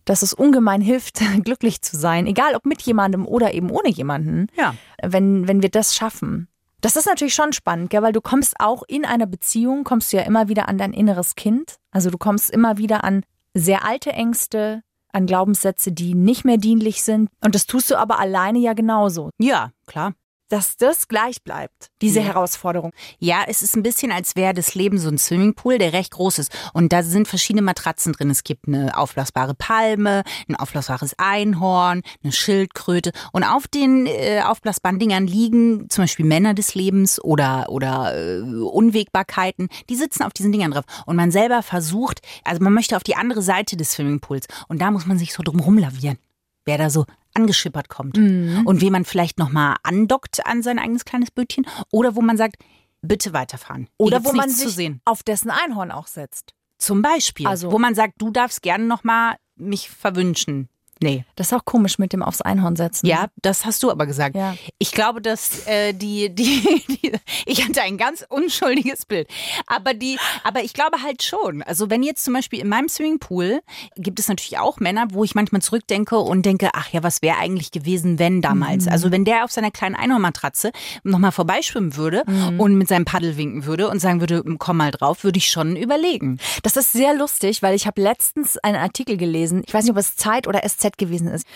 dass es ungemein hilft, [laughs] glücklich zu sein, egal ob mit jemandem oder eben ohne jemanden, Ja. wenn, wenn wir das schaffen. Das ist natürlich schon spannend, gell? weil du kommst auch in einer Beziehung, kommst du ja immer wieder an dein inneres Kind. Also du kommst immer wieder an sehr alte Ängste, an Glaubenssätze, die nicht mehr dienlich sind. Und das tust du aber alleine ja genauso. Ja, klar. Dass das gleich bleibt, diese Ja. Herausforderung. Ja, es ist ein bisschen, als wäre das Leben so ein Swimmingpool, der recht groß ist. Und da sind verschiedene Matratzen drin. Es gibt eine aufblasbare Palme, ein aufblasbares Einhorn, eine Schildkröte. Und auf den äh, aufblasbaren Dingern liegen zum Beispiel Männer des Lebens oder, oder äh, Unwägbarkeiten. Die sitzen auf diesen Dingern drauf. Und man selber versucht, also man möchte auf die andere Seite des Swimmingpools. Und da muss man sich so drum rumlavieren. Wer da so angeschippert kommt. Und wen man vielleicht nochmal andockt an sein eigenes kleines Bötchen. Oder wo man sagt, bitte weiterfahren. Oder wo man sich sehen. auf dessen Einhorn auch setzt. Zum Beispiel. Also- wo man sagt, du darfst gerne nochmal mich verwünschen. Nee. Das ist auch komisch mit dem aufs Einhorn setzen. Ja, das hast du aber gesagt. Ja. Ich glaube, dass äh, die, die, die, ich hatte ein ganz unschuldiges Bild. Aber die, aber ich glaube halt schon. Also wenn jetzt zum Beispiel in meinem Swimmingpool gibt es natürlich auch Männer, wo ich manchmal zurückdenke und denke, ach ja, was wäre eigentlich gewesen, wenn damals? Also wenn der auf seiner kleinen Einhornmatratze nochmal vorbeischwimmen würde und mit seinem Paddel winken würde und sagen würde, komm mal drauf, würde ich schon überlegen. Das ist sehr lustig, weil ich habe letztens einen Artikel gelesen, ich weiß nicht, ob es Zeit oder SZ gewesen ist,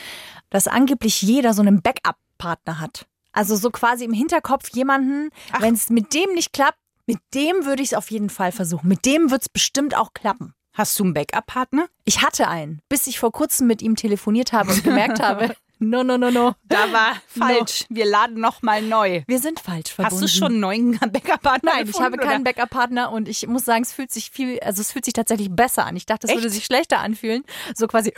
dass angeblich jeder so einen Backup-Partner hat. Also so quasi im Hinterkopf jemanden, wenn es mit dem nicht klappt, mit dem würde ich es auf jeden Fall versuchen. Mit dem wird es bestimmt auch klappen. Hast du einen Backup-Partner? Ich hatte einen, bis ich vor kurzem mit ihm telefoniert habe und gemerkt [laughs] habe, no, no, no, no. Da war falsch. Wir laden nochmal neu. Wir sind falsch verbunden. Hast du schon einen neuen Backup-Partner Nein, ich gefunden, habe keinen? Backup-Partner und ich muss sagen, es fühlt sich viel, also es fühlt sich tatsächlich besser an. Ich dachte, es würde Echt? sich schlechter anfühlen. So quasi,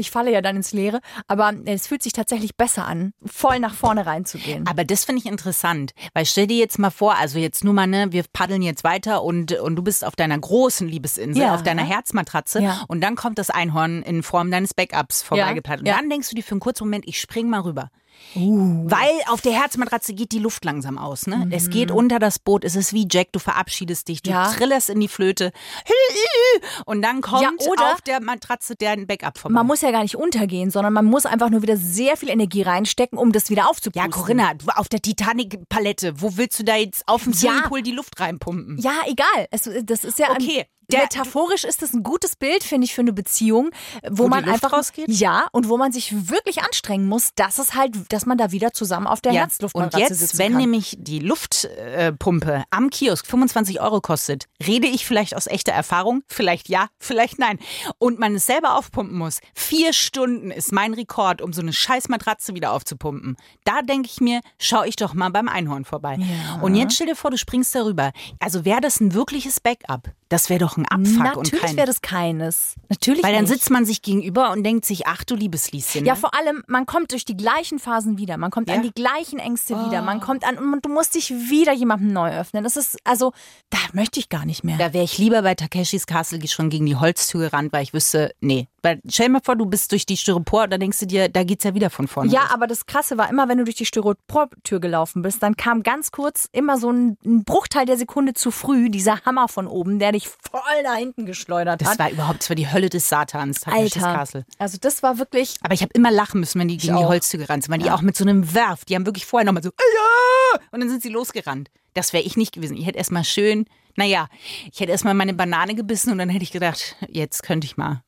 ich falle ja dann ins Leere, aber es fühlt sich tatsächlich besser an, voll nach vorne reinzugehen. Aber das finde ich interessant, weil stell dir jetzt mal vor, also jetzt nur mal, ne, wir paddeln jetzt weiter und, und du bist auf deiner großen Liebesinsel, Ja. auf deiner Herzmatratze Ja. und dann kommt das Einhorn in Form deines Backups vorbeigepaddelt. Ja. Und dann denkst du dir für einen kurzen Moment, ich spring mal rüber. Weil auf der Herzmatratze geht die Luft langsam aus. Ne? Es geht unter das Boot, es ist wie Jack, du verabschiedest dich, du Mhm. Ja. trillerst in die Flöte [laughs] und dann kommt Ja, oder- auf der Matratze dein Backup vorbei. man muss ja gar nicht untergehen, sondern man muss einfach nur wieder sehr viel Energie reinstecken, um das wieder ja, aufzupusten. Corinna, du auf der Titanic-Palette, wo willst du da jetzt auf dem Ja. Swimmingpool die Luft reinpumpen? Ja, egal. Es, das ist ja Okay, der- metaphorisch ist das ein gutes Bild, finde ich, für eine Beziehung, wo, Wo man einfach rausgeht? ja und wo man sich wirklich anstrengen muss, dass es halt, dass man da wieder zusammen auf der Ja, und jetzt, wenn kann. nämlich die Luftpumpe am Kiosk 25 Euro kostet, rede ich vielleicht aus echter Erfahrung, vielleicht ja, vielleicht nein, und man es selber aufpumpen muss. Vier Stunden ist mein Rekord, um so eine scheiß Matratze wieder aufzupumpen. Da denke ich mir, schau ich doch mal beim Einhorn vorbei. Ja. Und jetzt stell dir vor, du springst darüber. Also wäre das ein wirkliches Backup? Das wäre doch ein Abfuck und Natürlich kein... wäre das keines. Natürlich Weil dann nicht. sitzt man sich gegenüber und denkt sich, ach du liebes Lieschen. Ja, ne? vor allem, man kommt durch die gleichen Phasen wieder. Man kommt Ja. an die gleichen Ängste wieder. Oh. Man kommt an und du musst dich wieder jemandem neu öffnen. Das ist, also, da möchte ich gar nicht mehr. Da wäre ich lieber bei Takeshis Castle schon gegen die Holztür gerannt, weil ich wüsste, nee. Weil stell dir mal vor, du bist durch die Styropor, da denkst du dir, da geht's ja wieder von vorne. Ja, los. aber das Krasse war immer, wenn du durch die Styroportür gelaufen bist, dann kam ganz kurz immer so ein, ein Bruchteil der Sekunde zu früh dieser Hammer von oben, der dich voll da hinten geschleudert das hat. war überhaupt, das war die Hölle des Satans, Alter. Castle. Also das war wirklich. Aber ich habe immer lachen müssen, wenn die gegen die. Holztür gerannt sind, weil die auch mit so einem Werf, die haben wirklich vorher nochmal so, ja, und dann sind sie losgerannt. Das wäre ich nicht gewesen. Ich hätte erstmal schön, naja, ich hätte erstmal meine Banane gebissen und dann hätte ich gedacht, jetzt könnte ich mal.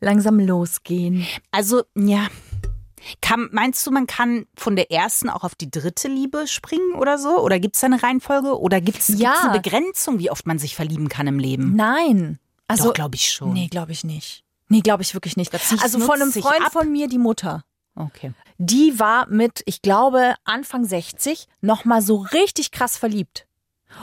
Langsam losgehen. Also, ja. Kann, meinst du, man kann von der ersten auch auf die dritte Liebe springen oder so? Oder gibt es da eine Reihenfolge? Oder gibt es Ja. eine Begrenzung, wie oft man sich verlieben kann im Leben? Nein. Also, glaube ich schon. Nee, glaube ich nicht. Nee, glaube ich wirklich nicht. Das Also von einem Freund ab. von mir, die Mutter. Okay. Die war mit, ich glaube, Anfang 60 nochmal so richtig krass verliebt.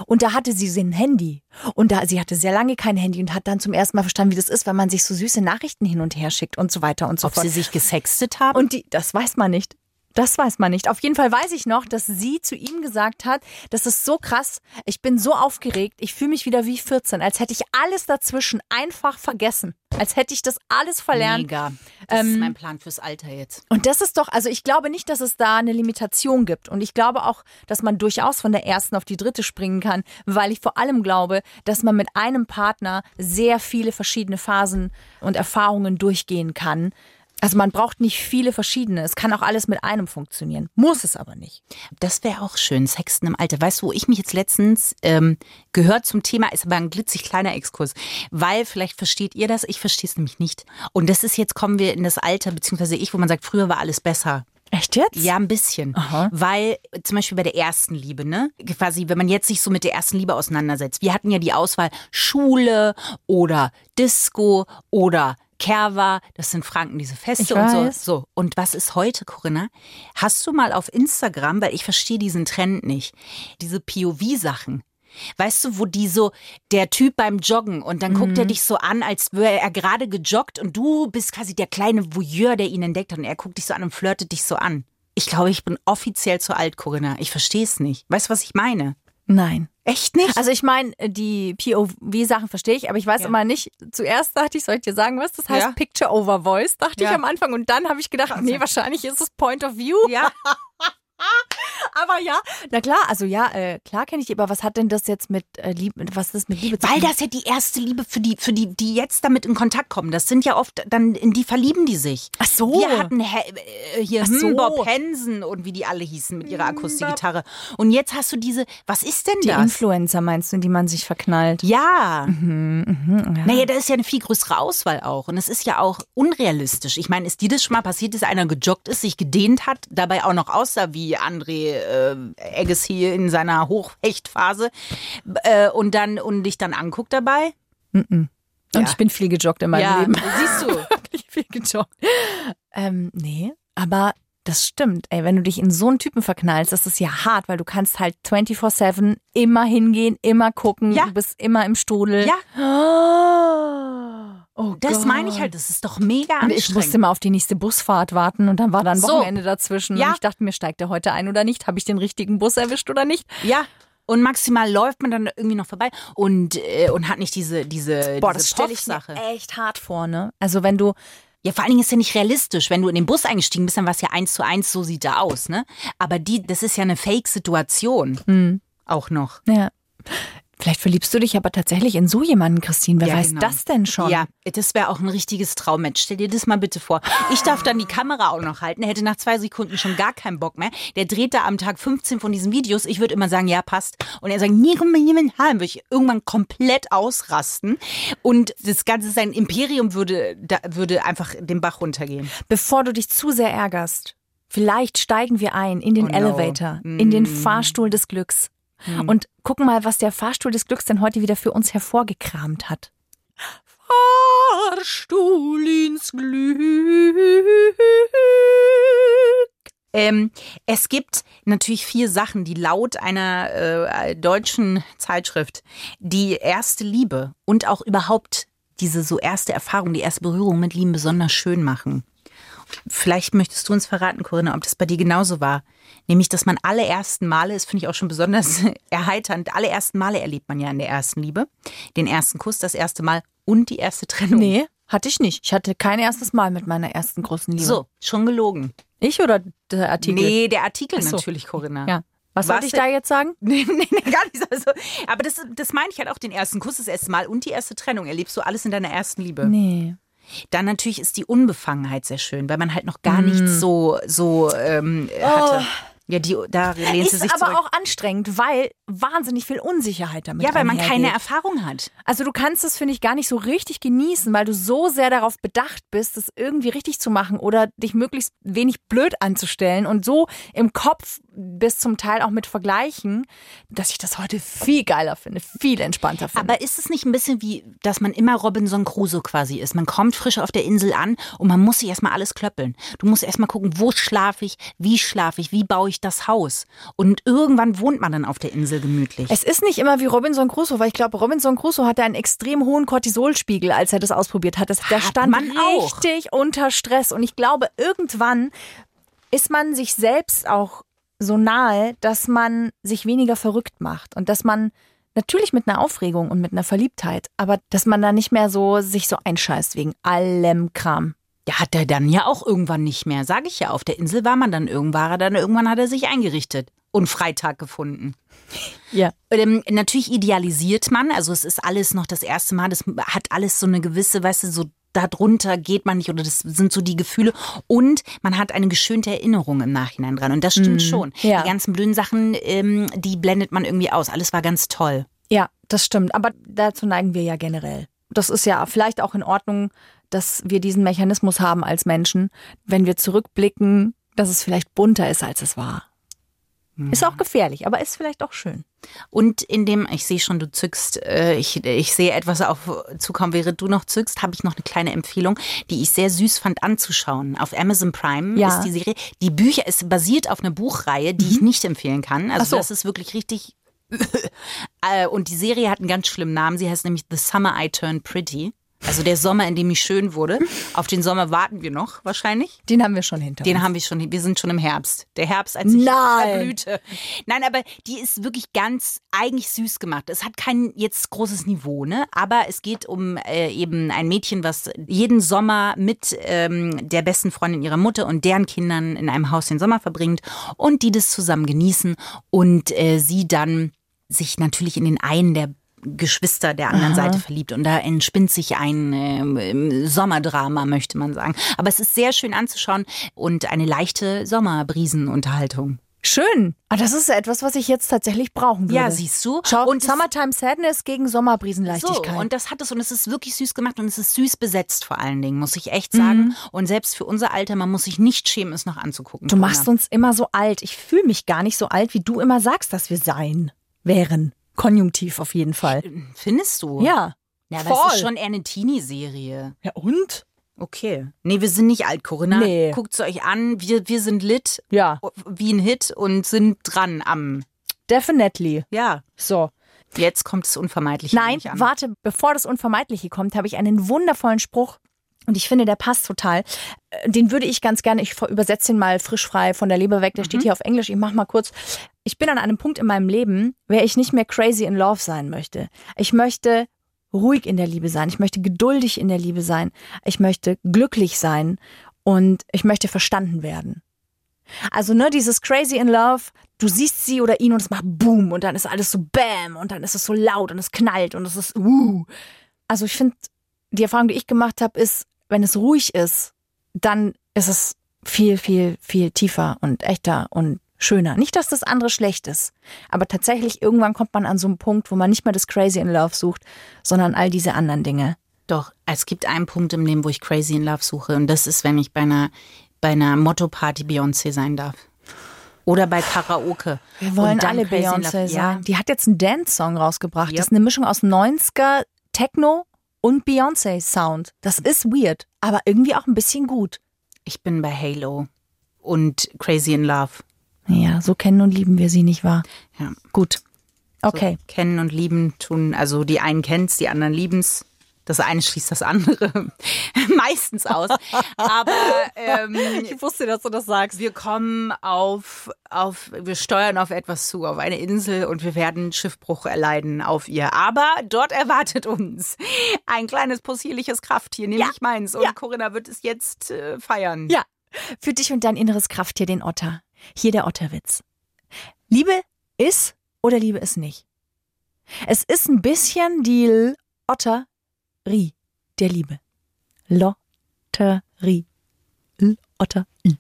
Und da hatte sie ein Handy. Und da, sie hatte sehr lange kein Handy und hat dann zum ersten Mal verstanden, wie das ist, wenn man sich so süße Nachrichten hin und her schickt und so weiter und so Ob fort. sie sich gesextet haben? und die, das weiß man nicht. Das weiß man nicht. Auf jeden Fall weiß ich noch, dass sie zu ihm gesagt hat, das ist so krass, ich bin so aufgeregt, ich fühle mich wieder wie 14, als hätte ich alles dazwischen einfach vergessen. Als hätte ich das alles verlernt. Mega. Das ist Ähm, mein Plan fürs Alter jetzt. Und das ist doch, also ich glaube nicht, dass es da eine Limitation gibt. Und ich glaube auch, dass man durchaus von der ersten auf die dritte springen kann, weil ich vor allem glaube, dass man mit einem Partner sehr viele verschiedene Phasen und Erfahrungen durchgehen kann. Also man braucht nicht viele verschiedene. Es kann auch alles mit einem funktionieren. Muss es aber nicht. Das wäre auch schön, Sexten im Alter. Weißt du, wo ich mich jetzt letztens ähm, gehört zum Thema, ist aber ein glitzig kleiner Exkurs. Weil, vielleicht versteht ihr das, ich verstehe es nämlich nicht. Und das ist jetzt, kommen wir in das Alter, beziehungsweise ich, wo man sagt, früher war alles besser. Echt jetzt? Ja, ein bisschen. Aha. Weil zum Beispiel bei der ersten Liebe, ne? Quasi, wenn man jetzt sich so mit der ersten Liebe auseinandersetzt. Wir hatten ja die Auswahl Schule oder Disco oder Kerwa, das sind Franken, diese Feste und so. So. Und was ist heute, Corinna? Hast du mal auf Instagram, weil ich verstehe diesen Trend nicht, diese POV-Sachen. Weißt du, wo die so, der Typ beim Joggen und dann guckt er Mhm. dich so an, als wäre er gerade gejoggt und du bist quasi der kleine Voyeur, der ihn entdeckt hat und er guckt dich so an und flirtet dich so an. Ich glaube, ich bin offiziell zu alt, Corinna. Ich verstehe es nicht. Weißt du, was ich meine? Nein. Echt nicht? Also ich meine, die POV-Sachen verstehe ich, aber ich weiß Ja. immer nicht. Zuerst dachte ich, soll ich dir sagen, was das heißt? Ja. Picture over Voice, dachte Ja. ich am Anfang. Und dann habe ich gedacht, ach nee, wahrscheinlich ist es Point of View. ja. [laughs] [laughs] Aber ja, na klar, also ja, äh, klar kenne ich die, aber was hat denn das jetzt mit äh, Liebe, was ist das mit Liebe zu Weil tun? das ja die erste Liebe für die, für die, die jetzt damit in Kontakt kommen. Das sind ja oft dann, in die verlieben die sich. Ach so. Wir hatten äh, hier Ach so. Bob Hansen und wie die alle hießen mit ihrer Akustikgitarre. Und jetzt hast du diese, was ist denn die das? Influencer meinst du, in die man sich verknallt? Ja. Mhm, ja. Naja, da ist ja eine viel größere Auswahl auch. Und es ist ja auch unrealistisch. Ich meine, ist dir das schon mal passiert, dass einer gejoggt ist, sich gedehnt hat, dabei auch noch aussah wie André äh, Agassi in seiner Hochhechtphase äh, und dann und dich dann anguckt dabei? Und Ja. ich bin viel gejoggt in meinem ja, Leben. siehst du. [laughs] Wirklich viel gejoggt. Ähm, nee, aber das stimmt. Ey, wenn du dich in so einen Typen verknallst, das ist ja hart, weil du kannst halt 24-7 immer hingehen, immer gucken, Ja. du bist immer im Strudel. Ja, Oh das Gott. meine ich halt. Das ist doch mega Und anstrengend. ich musste immer auf die nächste Busfahrt warten und dann war dann So. Wochenende dazwischen. Ja. Und ich dachte mir, steigt er heute ein oder nicht? Habe ich den richtigen Bus erwischt oder nicht? ja. Und maximal läuft man dann irgendwie noch vorbei und, äh, und hat nicht diese, diese, Boah, diese das stelle ich mir echt hart vor, ne? Also wenn du, Ja, vor allen Dingen ist ja nicht realistisch. Wenn du in den Bus eingestiegen bist, dann war es ja eins zu eins, so sieht er aus, ne? Aber die, das ist ja eine Fake-Situation. Hm. Auch noch. ja. Vielleicht verliebst du dich aber tatsächlich in so jemanden, Christine. Wer Ja, weiß genau. das denn schon? Ja, das wäre auch ein richtiges Traummatch. Stell dir das mal bitte vor. Ich darf dann die Kamera auch noch halten. Er hätte nach zwei Sekunden schon gar keinen Bock mehr. Der dreht da am Tag 15 von diesen Videos. Ich würde immer sagen, ja, passt. Und er sagt, nie jemand haben. Würde ich irgendwann komplett ausrasten. Und das ganze, sein Imperium würde, da, würde einfach den Bach runtergehen. Bevor du dich zu sehr ärgerst, vielleicht steigen wir ein in den Oh no. Elevator, in den Mm. Fahrstuhl des Glücks. Und gucken mal, was der Fahrstuhl des Glücks denn heute wieder für uns hervorgekramt hat. Fahrstuhl ins Glück. Ähm, es gibt natürlich vier Sachen, die laut einer äh, deutschen Zeitschrift die erste Liebe und auch überhaupt diese so erste Erfahrung, die erste Berührung mit Lieben besonders schön machen. Vielleicht möchtest du uns verraten, Corinna, ob das bei dir genauso war. Nämlich, dass man alle ersten Male, das finde ich auch schon besonders [laughs] erheiternd, alle ersten Male erlebt man ja in der ersten Liebe. Den ersten Kuss, das erste Mal und die erste Trennung. Nee, hatte ich nicht. Ich hatte kein erstes Mal mit meiner ersten großen Liebe. So, schon gelogen. Ich oder der Artikel? Nee, der Artikel so. natürlich, Corinna. Ja. Was wollte ich da jetzt sagen? [laughs] Nee, nee, nee, gar nicht. Also, aber das, das meine ich halt auch, den ersten Kuss das erste Mal und die erste Trennung. Erlebst du alles in deiner ersten Liebe. Nee. Dann natürlich ist die Unbefangenheit sehr schön, weil man halt noch gar nichts so, so ähm, hatte. Ja, die, da lehnt sie Ist sich aber zurück. auch anstrengend, weil wahnsinnig viel Unsicherheit damit ja, weil man keine. Erfahrung hat. Also du kannst es, finde ich, gar nicht so richtig genießen, weil du so sehr darauf bedacht bist, es irgendwie richtig zu machen oder dich möglichst wenig blöd anzustellen und so im Kopf bis zum Teil auch mit Vergleichen, dass ich das heute viel geiler finde, viel entspannter finde. Aber ist es nicht ein bisschen wie, dass man immer Robinson Crusoe quasi ist? Man kommt frisch auf der Insel an und man muss sich erstmal alles klöppeln. Du musst erstmal gucken, wo schlafe ich, wie schlafe ich, wie baue ich das Haus. Und irgendwann wohnt man dann auf der Insel gemütlich. es ist nicht immer wie Robinson Crusoe, weil ich glaube, Robinson Crusoe hatte einen extrem hohen Cortisolspiegel, als er das ausprobiert hat. Das, Hat stand man auch. richtig unter Stress. Und ich glaube, irgendwann ist man sich selbst auch so nahe, dass man sich weniger verrückt macht und dass man natürlich mit einer Aufregung und mit einer Verliebtheit, aber dass man da nicht mehr so sich so einscheißt wegen allem Kram. Ja, hat er dann ja auch irgendwann nicht mehr. Sage ich ja, auf der Insel war man dann irgendwann, war er dann irgendwann hat er sich eingerichtet und Freitag gefunden. [laughs] Ja. Ähm, natürlich idealisiert man, also es ist alles noch das erste Mal, das hat alles so eine gewisse, weißt du, so darunter geht man nicht oder das sind so die Gefühle und man hat eine geschönte Erinnerung im Nachhinein dran und das stimmt schon. ja. Die ganzen blöden Sachen, ähm, die blendet man irgendwie aus. Alles war ganz toll. Ja, das stimmt. Aber dazu neigen wir ja generell. Das ist ja vielleicht auch in Ordnung, dass wir diesen Mechanismus haben als Menschen, wenn wir zurückblicken, dass es vielleicht bunter ist, als es war. Ist auch gefährlich, aber ist vielleicht auch schön. Und in dem, ich sehe schon, du zückst, äh, ich, ich sehe etwas auf zukommen, während du noch zückst, habe ich noch eine kleine Empfehlung, die ich sehr süß fand anzuschauen. Auf Amazon Prime Ja. ist die Serie. Die Bücher ist basiert auf einer Buchreihe, die ich nicht empfehlen kann. Also so. das ist wirklich richtig. [laughs] Äh, Und die Serie hat einen ganz schlimmen Namen. Sie heißt nämlich The Summer I Turned Pretty. Also der Sommer, in dem ich schön wurde. Auf den Sommer warten wir noch wahrscheinlich. Den haben wir schon hinter Den uns. haben wir schon, wir sind schon im Herbst. Der Herbst, als ich Nein. verblühte. Nein, aber die ist wirklich ganz eigentlich süß gemacht. Es hat kein jetzt großes Niveau, ne? Aber es geht um äh, eben ein Mädchen, was jeden Sommer mit ähm, der besten Freundin ihrer Mutter und deren Kindern in einem Haus den Sommer verbringt und die das zusammen genießen und äh, sie dann sich natürlich in den einen der Geschwister der anderen Seite verliebt und da entspinnt sich ein ähm, Sommerdrama, möchte man sagen. Aber es ist sehr schön anzuschauen und eine leichte Sommerbrisenunterhaltung. Schön. Ah, das ist etwas, was ich jetzt tatsächlich brauchen würde. Ja, siehst du? Schau, Und Summertime Sadness gegen So, Sommerbrisenleichtigkeit. und das hat es und es ist wirklich süß gemacht und es ist süß besetzt vor allen Dingen, muss ich echt sagen. Und selbst für unser Alter, man muss sich nicht schämen, es noch anzugucken. du machst uns immer so alt. Ich fühle mich gar nicht so alt, wie du immer sagst, dass wir sein wären. Konjunktiv auf jeden Fall. Findest du? Ja. Ja, aber es voll. ist schon eher eine Teenie-Serie. Ja, und? Okay. Nee, wir sind nicht alt, Corinna. Nee. Guckt's euch an. Wir, wir sind lit Ja, wie ein Hit und sind dran am. definitely. Ja. So. Jetzt kommt es Unvermeidliche. Nein, warte, bevor das Unvermeidliche kommt, habe ich einen wundervollen Spruch. Und ich finde, der passt total. Äh, Den würde ich ganz gerne, ich übersetze den mal frisch frei von der Leber weg, der steht hier auf Englisch. Ich mach mal kurz. Ich bin an einem Punkt in meinem Leben, wer ich nicht mehr crazy in love sein möchte. Ich möchte ruhig in der Liebe sein. Ich möchte geduldig in der Liebe sein. Ich möchte glücklich sein. Und ich möchte verstanden werden. Also, ne, dieses Crazy in Love, du siehst sie oder ihn und es macht Boom und dann ist alles so Bam und dann ist es so laut und es knallt und es ist uh. Also, ich finde, die Erfahrung, die ich gemacht habe, ist, wenn es ruhig ist, dann ist es viel, viel, viel tiefer und echter und schöner. Nicht, dass das andere schlecht ist, aber tatsächlich irgendwann kommt man an so einen Punkt, wo man nicht mehr das Crazy in Love sucht, sondern all diese anderen Dinge. Doch, es gibt einen Punkt im Leben, wo ich Crazy in Love suche. Und das ist, wenn ich bei einer, bei einer Motto-Party Beyoncé sein darf. Oder bei Karaoke. Wir wollen alle Beyoncé sein. Ja, Die hat jetzt einen Dance-Song rausgebracht. Yep. Das ist eine Mischung aus 90er, Techno und Beyoncé-Sound. Das ist weird, aber irgendwie auch ein bisschen gut. ich bin bei Halo und Crazy in Love. Ja, so kennen und lieben wir sie, nicht wahr? Ja. Gut. Okay. So, kennen und lieben tun, also die einen kennen's, die anderen lieben's. Das eine schließt das andere [laughs] meistens aus. Aber ähm, wusste, dass du das sagst. wir kommen auf, auf, wir steuern auf etwas zu, auf eine Insel und wir werden Schiffbruch erleiden auf ihr. Aber dort erwartet uns ein kleines possierliches Krafttier, nämlich meins. Und Ja. Corinna wird es jetzt äh, feiern. Ja. Für dich und dein inneres Krafttier, den Otter. Hier der Otterwitz. Liebe ist oder Liebe ist nicht. Es ist ein bisschen die Otterie der Liebe. Lotterie. L-Otter-I.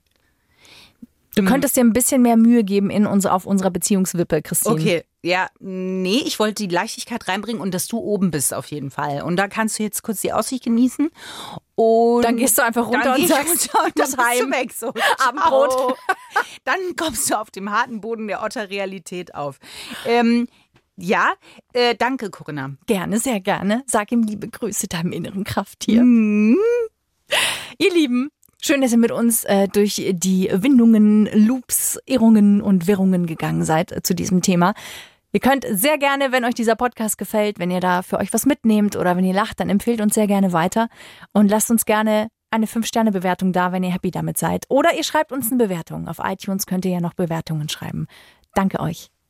Du könntest dir ein bisschen mehr Mühe geben in unsere, auf unserer Beziehungswippe, Christine. Okay, ja, nee, ich wollte die Leichtigkeit reinbringen und dass du oben bist auf jeden Fall. Und da kannst du jetzt kurz die Aussicht genießen. Und Dann gehst du einfach runter dann und sagst, runter und bist heim. weg. So, Abendbrot. Dann kommst du auf dem harten Boden der Otter-Realität auf. Ähm, ja, äh, danke, Corinna. Gerne, sehr gerne. Sag ihm liebe Grüße deinem inneren Krafttier. Mhm. Ihr Lieben, schön, dass ihr mit uns äh, durch die Windungen, Loops, Irrungen und Wirrungen gegangen seid äh, zu diesem Thema. Ihr könnt sehr gerne, wenn euch dieser Podcast gefällt, wenn ihr da für euch was mitnehmt oder wenn ihr lacht, dann empfehlt uns sehr gerne weiter und lasst uns gerne eine 5-Sterne-Bewertung da, wenn ihr happy damit seid. Oder ihr schreibt uns eine Bewertung. Auf iTunes könnt ihr ja noch Bewertungen schreiben. Danke euch.